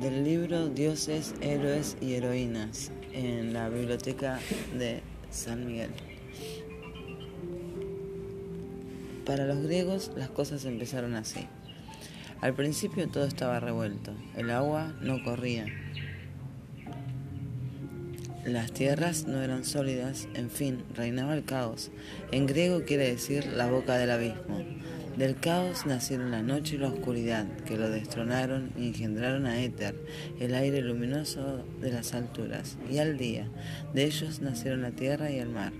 del libro Dioses, Héroes y Heroínas en la biblioteca de San Miguel. Para los griegos las cosas empezaron así. Al principio todo estaba revuelto, el agua no corría, las tierras no eran sólidas, en fin, reinaba el caos. En griego quiere decir la boca del abismo. Del caos nacieron la noche y la oscuridad, que lo destronaron y engendraron a Éter, el aire luminoso de las alturas, y al día. De ellos nacieron la tierra y el mar.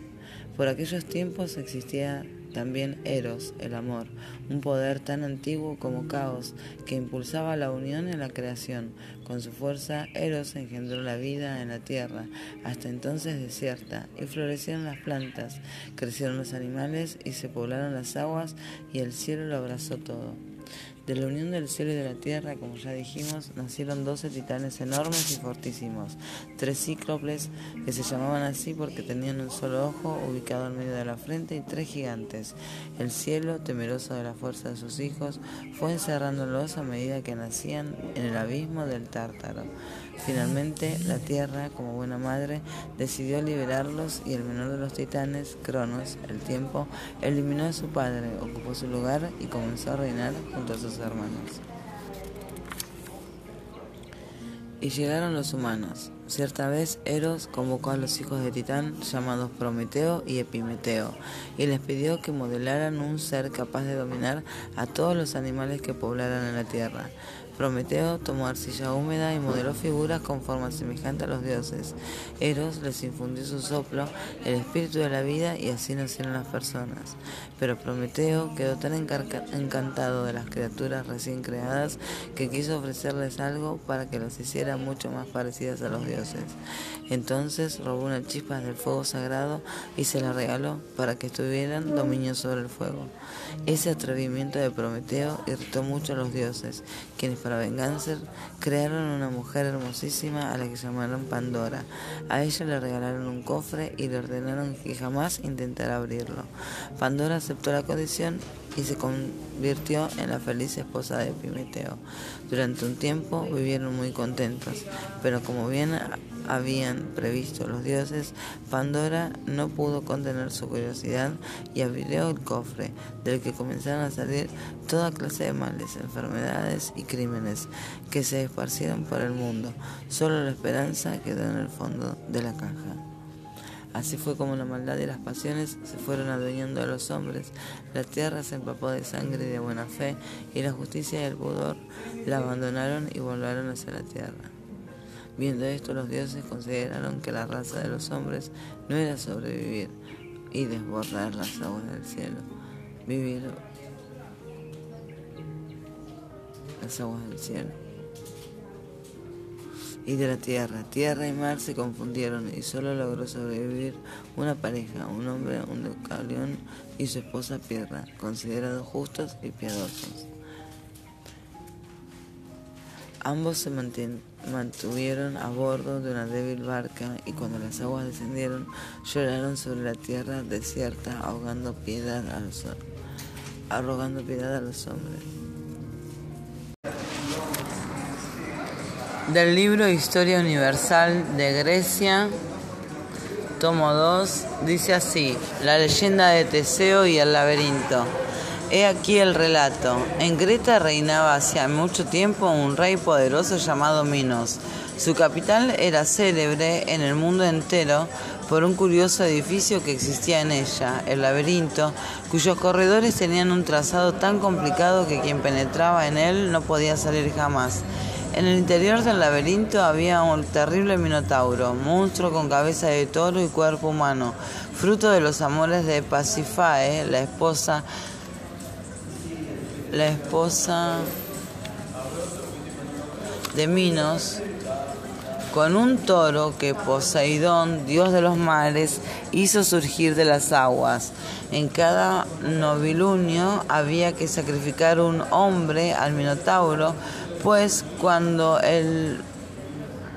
Por aquellos tiempos existía también Eros, el amor, un poder tan antiguo como Caos, que impulsaba la unión en la creación. Con su fuerza, Eros engendró la vida en la tierra, hasta entonces desierta, y florecieron las plantas, crecieron los animales y se poblaron las aguas, y el cielo lo abrazó todo. De la unión del cielo y de la tierra, como ya dijimos, nacieron doce titanes enormes y fortísimos, tres cíclopes que se llamaban así porque tenían un solo ojo ubicado en medio de la frente y tres gigantes. El cielo, temeroso de la fuerza de sus hijos, fue encerrándolos a medida que nacían en el abismo del tártaro. Finalmente, la Tierra, como buena madre, decidió liberarlos y el menor de los titanes, Cronos, el tiempo, eliminó a su padre, ocupó su lugar y comenzó a reinar junto a sus hermanos. Y llegaron los humanos. Cierta vez Eros convocó a los hijos de Titán llamados Prometeo y Epimeteo y les pidió que modelaran un ser capaz de dominar a todos los animales que poblaran en la tierra. Prometeo tomó arcilla húmeda y modeló figuras con forma semejante a los dioses. Eros les infundió su soplo, el espíritu de la vida, y así nacieron las personas. Pero Prometeo quedó tan encantado de las criaturas recién creadas que quiso ofrecerles algo para que los hiciera mucho más parecidas a los dioses. Entonces robó una chispa del fuego sagrado y se la regaló para que tuvieran dominio sobre el fuego. Ese atrevimiento de Prometeo irritó mucho a los dioses, quienes para crearon una mujer hermosísima a la que llamaron Pandora. A ella le regalaron un cofre y le ordenaron que jamás intentara abrirlo. Pandora aceptó la condición y se convirtió en la feliz esposa de Epimeteo. Durante un tiempo vivieron muy contentos, pero como bien habían previsto los dioses, Pandora no pudo contener su curiosidad y abrió el cofre, del que comenzaron a salir toda clase de males, enfermedades y crímenes que se esparcieron por el mundo. Solo la esperanza quedó en el fondo de la caja. Así fue como la maldad y las pasiones se fueron adueñando a los hombres. La tierra se empapó de sangre y de buena fe, y la justicia y el pudor la abandonaron y volaron hacia la tierra. Viendo esto, los dioses consideraron que la raza de los hombres no era sobrevivir y desbordar las aguas del cielo, vivir las aguas del cielo y de la tierra. Tierra y mar se confundieron y solo logró sobrevivir una pareja, un hombre, un deucalión y su esposa Pierra, considerados justos y piadosos. Ambos se mantuvieron a bordo de una débil barca y cuando las aguas descendieron lloraron sobre la tierra desierta ahogando piedad a los, arrogando piedad a los hombres. Del libro Historia Universal de Grecia, tomo 2, dice así, la leyenda de Teseo y el laberinto. He aquí el relato. En Creta reinaba hacía mucho tiempo un rey poderoso llamado Minos. Su capital era célebre en el mundo entero por un curioso edificio que existía en ella, el laberinto, cuyos corredores tenían un trazado tan complicado que quien penetraba en él no podía salir jamás. En el interior del laberinto había un terrible minotauro, monstruo con cabeza de toro y cuerpo humano, fruto de los amores de Pasifae, la esposa la esposa de Minos, con un toro que Poseidón, dios de los mares, hizo surgir de las aguas. En cada novilunio había que sacrificar un hombre al Minotauro, pues cuando el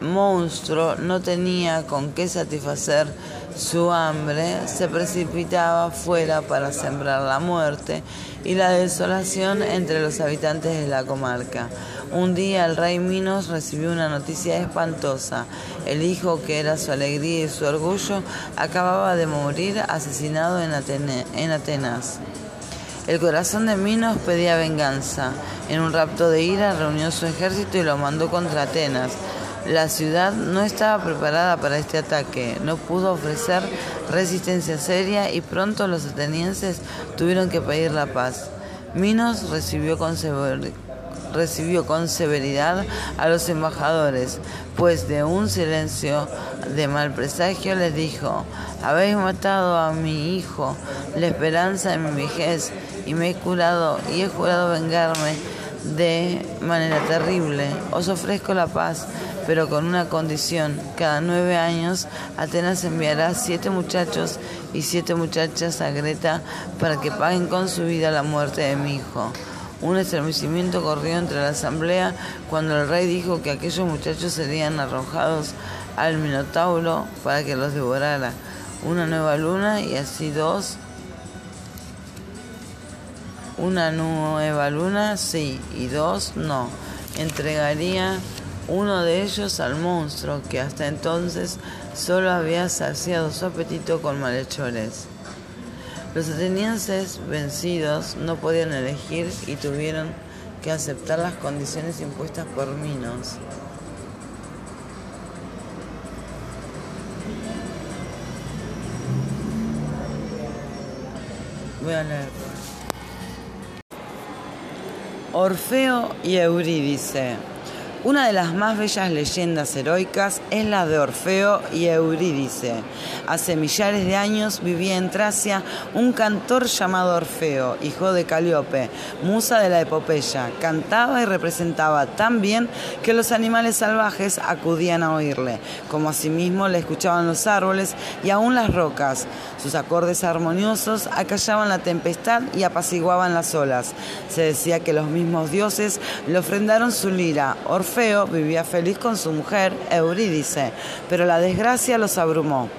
monstruo no tenía con qué satisfacer Su hambre se precipitaba fuera para sembrar la muerte y la desolación entre los habitantes de la comarca. Un día el rey Minos recibió una noticia espantosa. El hijo, que era su alegría y su orgullo, acababa de morir asesinado en, en Atenas. El corazón de Minos pedía venganza. En un rapto de ira reunió su ejército y lo mandó contra Atenas. La ciudad no estaba preparada para este ataque, no pudo ofrecer resistencia seria y pronto los atenienses tuvieron que pedir la paz. Minos recibió con, recibió con severidad a los embajadores, pues de un silencio de mal presagio les dijo, habéis matado a mi hijo, la esperanza de mi vejez, y me he curado y he jurado vengarme de manera terrible. Os ofrezco la paz, pero con una condición. Cada nueve años Atenas enviará siete muchachos y siete muchachas a Greta para que paguen con su vida la muerte de mi hijo. Un estremecimiento corrió entre la asamblea cuando el rey dijo que aquellos muchachos serían arrojados al Minotauro para que los devorara. Una nueva luna y así dos una nueva luna, sí, y dos, no. Entregaría uno de ellos al monstruo que hasta entonces solo había saciado su apetito con malhechores. Los atenienses vencidos no podían elegir y tuvieron que aceptar las condiciones impuestas por Minos. Voy a leer. Orfeo y Eurídice. Una de las más bellas leyendas heroicas es la de Orfeo y Eurídice. Hace millares de años vivía en Tracia un cantor llamado Orfeo, hijo de Calíope, musa de la epopeya. Cantaba y representaba tan bien que los animales salvajes acudían a oírle, como asimismo le escuchaban los árboles y aún las rocas. Sus acordes armoniosos acallaban la tempestad y apaciguaban las olas. Se decía que los mismos dioses le ofrendaron su lira. Orfeo vivía feliz con su mujer, Eurídice, pero la desgracia los abrumó.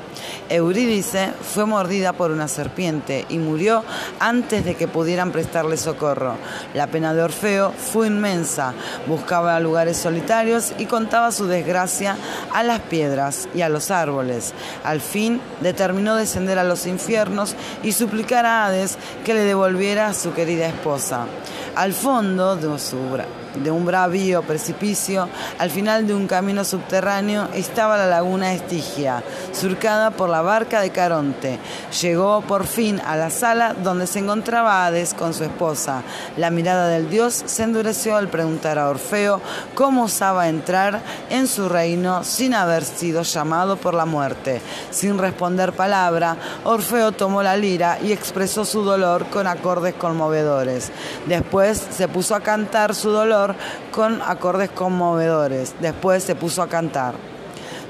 Eurídice fue mordida por una serpiente y murió antes de que pudieran prestarle socorro. La pena de Orfeo fue inmensa. Buscaba lugares solitarios y contaba su desgracia a las piedras y a los árboles. Al fin determinó descender a los infiernos y suplicar a Hades que le devolviera a su querida esposa. Al fondo de su de un bravío precipicio, al final de un camino subterráneo, estaba la laguna Estigia, surcada por la barca de Caronte. Llegó por fin a la sala donde se encontraba Hades con su esposa. La mirada del dios se endureció al preguntar a Orfeo cómo osaba entrar en su reino sin haber sido llamado por la muerte. Sin responder palabra, Orfeo tomó la lira y expresó su dolor con acordes conmovedores. Después se puso a cantar su dolor con acordes conmovedores. Después se puso a cantar.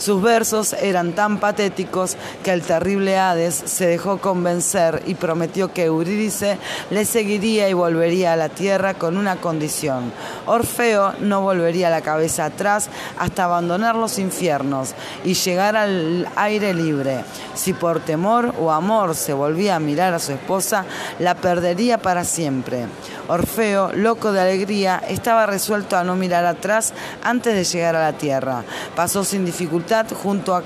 Sus versos eran tan patéticos que el terrible Hades se dejó convencer y prometió que Eurídice le seguiría y volvería a la tierra con una condición. Orfeo no volvería la cabeza atrás hasta abandonar los infiernos y llegar al aire libre. Si por temor o amor se volvía a mirar a su esposa, la perdería para siempre. Orfeo, loco de alegría, estaba resuelto a no mirar atrás antes de llegar a la tierra. Pasó sin dificultad junto a,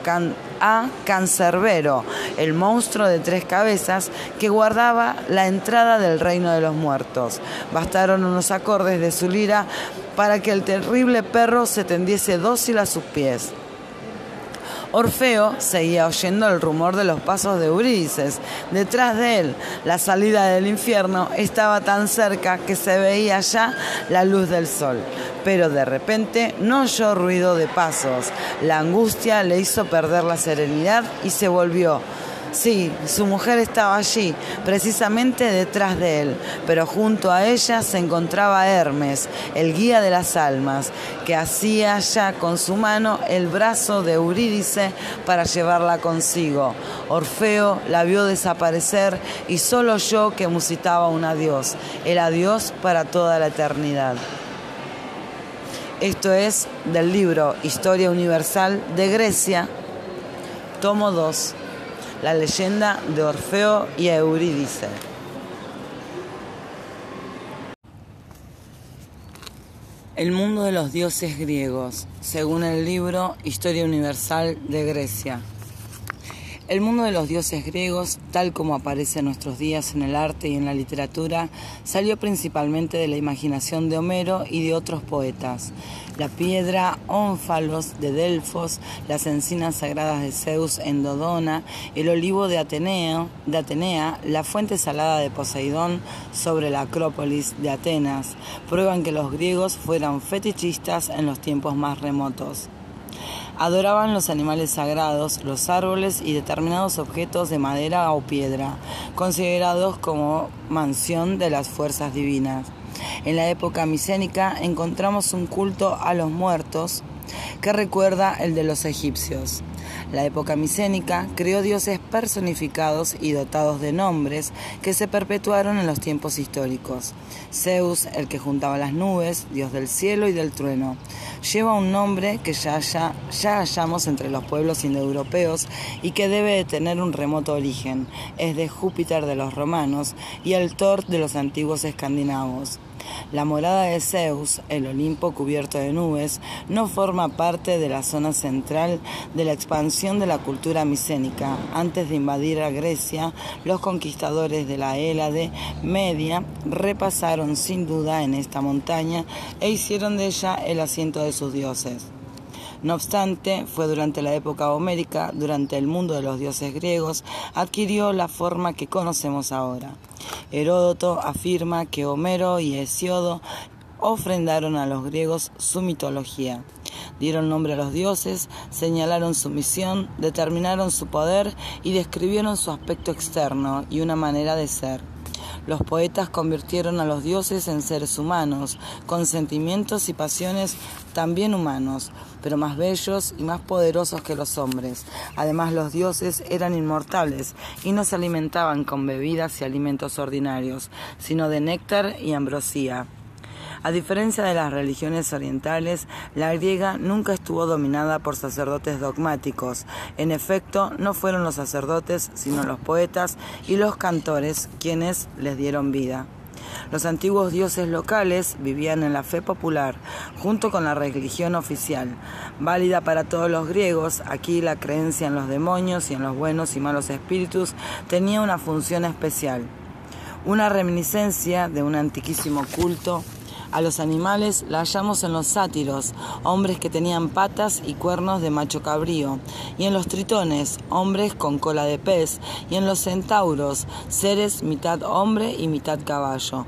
a Cancerbero, el monstruo de tres cabezas que guardaba la entrada del reino de los muertos. Bastaron unos acordes de su lira para que el terrible perro se tendiese dócil a sus pies. Orfeo seguía oyendo el rumor de los pasos de Eurídice. Detrás de él, la salida del infierno estaba tan cerca que se veía ya la luz del sol. Pero de repente no oyó ruido de pasos. La angustia le hizo perder la serenidad y se volvió Sí, su mujer estaba allí, precisamente detrás de él, pero junto a ella se encontraba Hermes, el guía de las almas, que hacía ya con su mano el brazo de Eurídice para llevarla consigo. Orfeo la vio desaparecer y solo yo que musitaba un adiós, el adiós para toda la eternidad. Esto es del libro Historia Universal de Grecia, tomo 2 la leyenda de Orfeo y Eurídice. El mundo de los dioses griegos, según el libro Historia Universal de Grecia. El mundo de los dioses griegos, tal como aparece en nuestros días en el arte y en la literatura, salió principalmente de la imaginación de Homero y de otros poetas. La piedra ónfalos de Delfos, las encinas sagradas de Zeus en Dodona, el olivo de, Ateneo, Atenea, la fuente salada de Poseidón sobre la Acrópolis de Atenas, prueban que los griegos fueran fetichistas en los tiempos más remotos. Adoraban los animales sagrados, los árboles y determinados objetos de madera o piedra, considerados como mansión de las fuerzas divinas. En la época micénica encontramos un culto a los muertos que recuerda el de los egipcios. La época micénica creó dioses personificados y dotados de nombres que se perpetuaron en los tiempos históricos. Zeus, el que juntaba las nubes, dios del cielo y del trueno, lleva un nombre que ya, ya, hallamos entre los pueblos indoeuropeos y que debe de tener un remoto origen. Es de Júpiter de los romanos y el Thor de los antiguos escandinavos. La morada de Zeus, el Olimpo cubierto de nubes, no forma parte de la zona central de la expansión de la cultura micénica. Antes de invadir a Grecia, los conquistadores de la Hélade Media repasaron sin duda en esta montaña e hicieron de ella el asiento de sus dioses. No obstante, fue durante la época homérica, durante el mundo de los dioses griegos, adquirió la forma que conocemos ahora. Heródoto afirma que Homero y Hesiodo ofrendaron a los griegos su mitología. Dieron nombre a los dioses, señalaron su misión, determinaron su poder y describieron su aspecto externo y una manera de ser. Los poetas convirtieron a los dioses en seres humanos, con sentimientos y pasiones también humanos, pero más bellos y más poderosos que los hombres. Además, los dioses eran inmortales y no se alimentaban con bebidas y alimentos ordinarios, sino de néctar y ambrosía. A diferencia de las religiones orientales, la griega nunca estuvo dominada por sacerdotes dogmáticos. En efecto, no fueron los sacerdotes, sino los poetas y los cantores quienes les dieron vida. Los antiguos dioses locales vivían en la fe popular, junto con la religión oficial. Válida para todos los griegos, aquí la creencia en los demonios y en los buenos y malos espíritus tenía una función especial. Una reminiscencia de un antiquísimo culto a los animales la hallamos en los sátiros, hombres que tenían patas y cuernos de macho cabrío, y en los tritones, hombres con cola de pez, y en los centauros, seres mitad hombre y mitad caballo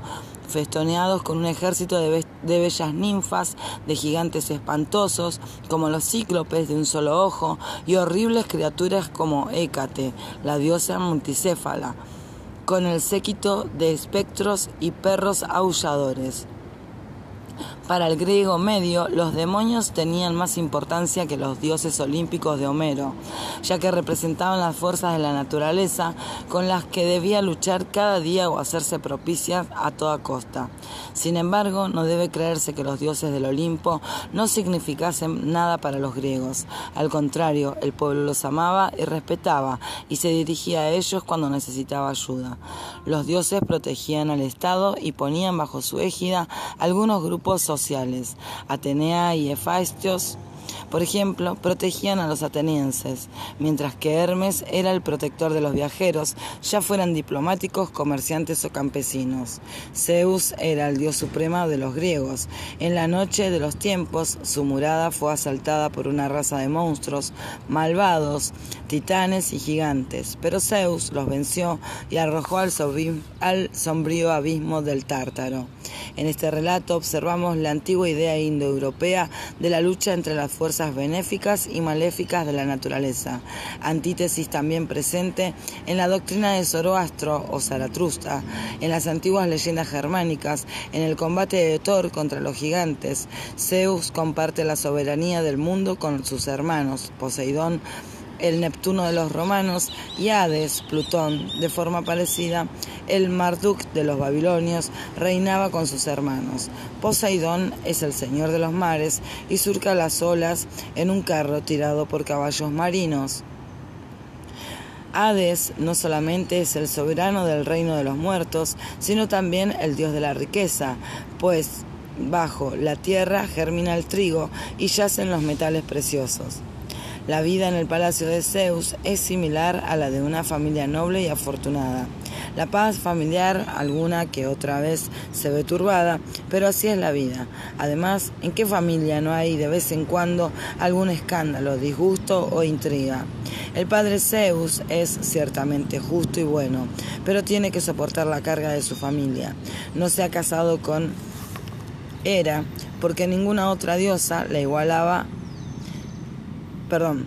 festoneados con un ejército de, de, bellas ninfas, de gigantes espantosos, como los cíclopes de un solo ojo, y horribles criaturas como Hécate, la diosa multicéfala, con el séquito de espectros y perros aulladores. Para el griego medio, los demonios tenían más importancia que los dioses olímpicos de Homero, ya que representaban las fuerzas de la naturaleza con las que debía luchar cada día o hacerse propicias a toda costa. Sin embargo, no debe creerse que los dioses del Olimpo no significasen nada para los griegos. Al contrario, el pueblo los amaba y respetaba y se dirigía a ellos cuando necesitaba ayuda. Los dioses protegían al Estado y ponían bajo su égida algunos grupos sociales Atenea y Hefastos por ejemplo, protegían a los atenienses, mientras que Hermes era el protector de los viajeros, ya fueran diplomáticos, comerciantes o campesinos. Zeus era el dios supremo de los griegos. En la noche de los tiempos, su murada fue asaltada por una raza de monstruos malvados, titanes y gigantes, pero Zeus los venció y arrojó al, al sombrío abismo del Tártaro. En este relato observamos la antigua idea indoeuropea de la lucha entre las fuerzas benéficas y maléficas de la naturaleza, antítesis también presente en la doctrina de Zoroastro o Zaratrusta, en las antiguas leyendas germánicas, en el combate de Thor contra los gigantes. Zeus comparte la soberanía del mundo con sus hermanos, Poseidón, el Neptuno de los romanos y Hades, Plutón, de forma parecida, el Marduk de los babilonios reinaba con sus hermanos. Poseidón es el señor de los mares y surca las olas en un carro tirado por caballos marinos. Hades no solamente es el soberano del reino de los muertos, sino también el dios de la riqueza, pues bajo la tierra germina el trigo y yacen los metales preciosos. La vida en el palacio de Zeus es similar a la de una familia noble y afortunada. La paz familiar alguna que otra vez se ve turbada, pero así es la vida. Además, ¿en qué familia no hay de vez en cuando algún escándalo, disgusto o intriga? El padre Zeus es ciertamente justo y bueno, pero tiene que soportar la carga de su familia. No se ha casado con Hera porque ninguna otra diosa la igualaba perdón,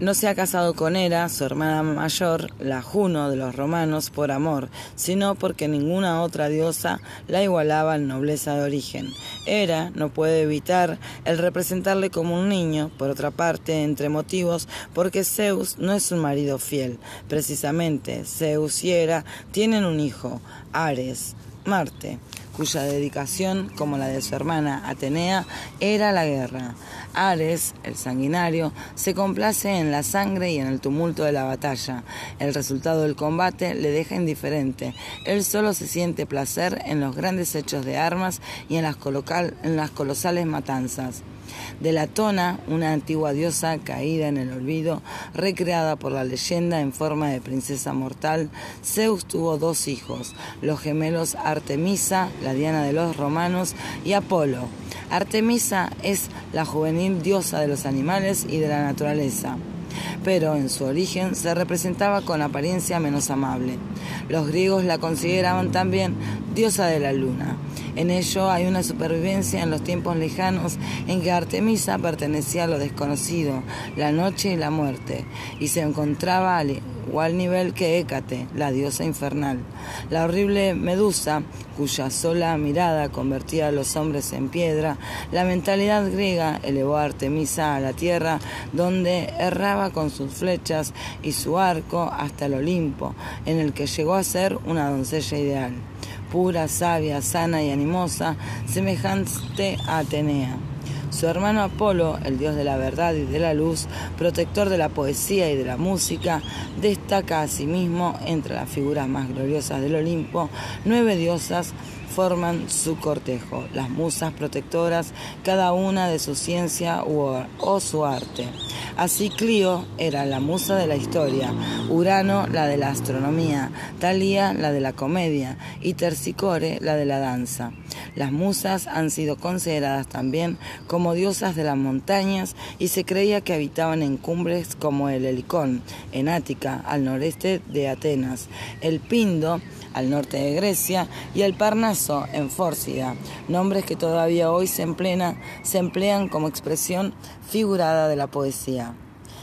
no se ha casado con Hera, su hermana mayor, la Juno de los romanos, por amor, sino porque ninguna otra diosa la igualaba en nobleza de origen. Hera no puede evitar el representarle como un niño, por otra parte, entre motivos, porque Zeus no es un marido fiel. Precisamente, Zeus y Hera tienen un hijo, Ares, Marte cuya dedicación, como la de su hermana Atenea, era la guerra. Ares, el sanguinario, se complace en la sangre y en el tumulto de la batalla. El resultado del combate le deja indiferente. Él solo se siente placer en los grandes hechos de armas y en las, en las colosales matanzas de Latona, una antigua diosa caída en el olvido, recreada por la leyenda en forma de princesa mortal, Zeus tuvo dos hijos, los gemelos Artemisa, la diana de los romanos, y Apolo. Artemisa es la juvenil diosa de los animales y de la naturaleza pero en su origen se representaba con apariencia menos amable. Los griegos la consideraban también diosa de la luna. En ello hay una supervivencia en los tiempos lejanos en que Artemisa pertenecía a lo desconocido, la noche y la muerte, y se encontraba al igual nivel que Hécate, la diosa infernal. La horrible Medusa, cuya sola mirada convertía a los hombres en piedra, la mentalidad griega elevó a Artemisa a la tierra, donde erraba con sus flechas y su arco hasta el Olimpo, en el que llegó a ser una doncella ideal pura, sabia, sana y animosa, semejante a Atenea. Su hermano Apolo, el dios de la verdad y de la luz, protector de la poesía y de la música, destaca asimismo entre las figuras más gloriosas del Olimpo nueve diosas forman su cortejo, las musas protectoras, cada una de su ciencia o su arte. Así Clio era la musa de la historia, Urano la de la astronomía, Talía la de la comedia y Tercicore la de la danza. Las musas han sido consideradas también como diosas de las montañas y se creía que habitaban en cumbres como el Helicón, en Ática, al noreste de Atenas, el Pindo, al norte de Grecia, y el Parnaso en Fórcida, nombres que todavía hoy se, se emplean como expresión figurada de la poesía.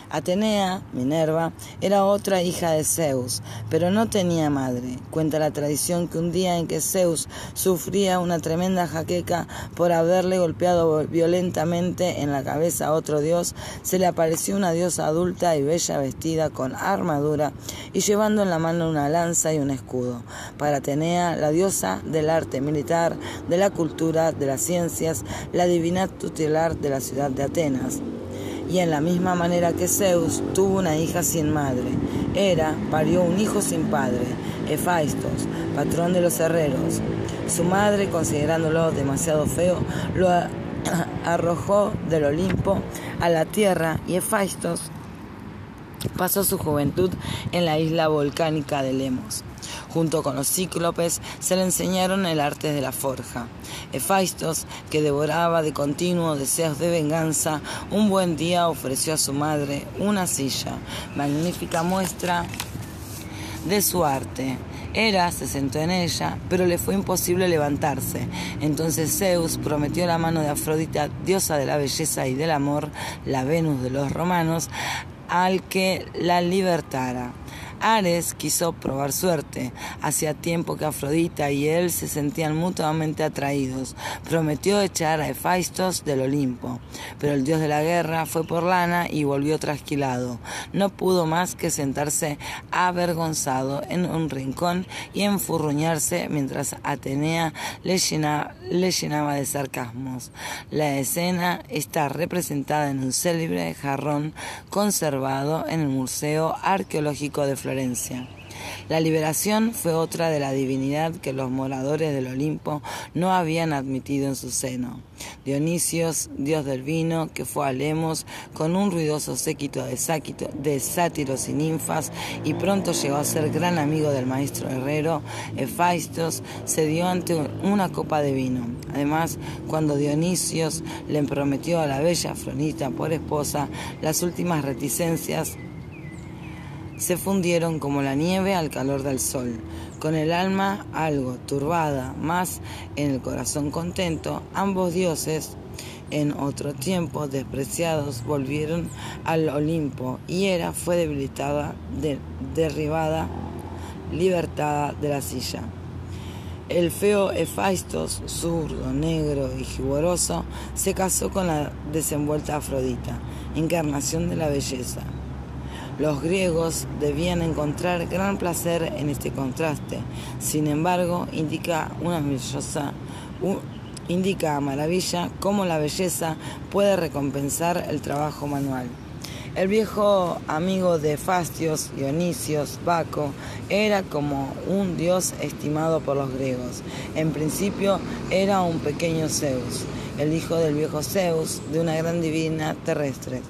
Atenea, Minerva, era otra hija de Zeus, pero no tenía madre. Cuenta la tradición que un día en que Zeus sufría una tremenda jaqueca por haberle golpeado violentamente en la cabeza a otro dios, se le apareció una diosa adulta y bella vestida con armadura y llevando en la mano una lanza y un escudo. Para Atenea, la diosa del arte militar, de la cultura, de las ciencias, la divinidad tutelar de la ciudad de Atenas y en la misma manera que Zeus tuvo una hija sin madre. Hera parió un hijo sin padre, Hefaistos, patrón de los herreros. Su madre, considerándolo demasiado feo, lo arrojó del Olimpo a la tierra y Hefaistos pasó su juventud en la isla volcánica de Lemos. Junto con los cíclopes se le enseñaron el arte de la forja. Hefaistos, que devoraba de continuo deseos de venganza, un buen día ofreció a su madre una silla, magnífica muestra de su arte. Hera se sentó en ella, pero le fue imposible levantarse. Entonces Zeus prometió la mano de Afrodita, diosa de la belleza y del amor, la Venus de los romanos, al que la libertara. Ares quiso probar suerte. Hacía tiempo que Afrodita y él se sentían mutuamente atraídos. Prometió echar a Hefaistos del Olimpo, pero el dios de la guerra fue por lana y volvió trasquilado. No pudo más que sentarse avergonzado en un rincón y enfurruñarse mientras Atenea le, le llenaba de sarcasmos. La escena está representada en un célebre jarrón conservado en el Museo Arqueológico de Florencia. La liberación fue otra de la divinidad que los moradores del Olimpo no habían admitido en su seno. Dionisios, dios del vino, que fue a Lemos con un ruidoso séquito de, de sátiros y ninfas y pronto llegó a ser gran amigo del maestro herrero, Hefaistos, se dio ante una copa de vino. Además, cuando Dionisios le prometió a la bella Afronita por esposa, las últimas reticencias se fundieron como la nieve al calor del sol. Con el alma algo turbada, más en el corazón contento, ambos dioses, en otro tiempo despreciados, volvieron al Olimpo y Hera fue debilitada, derribada, libertada de la silla. El feo Hefaistos, zurdo, negro y giboroso, se casó con la desenvuelta Afrodita, encarnación de la belleza. Los griegos debían encontrar gran placer en este contraste. Sin embargo, indica una indica a maravilla cómo la belleza puede recompensar el trabajo manual. El viejo amigo de Fastios, Dionisios, Baco, era como un dios estimado por los griegos. En principio era un pequeño Zeus, el hijo del viejo Zeus de una gran divina terrestre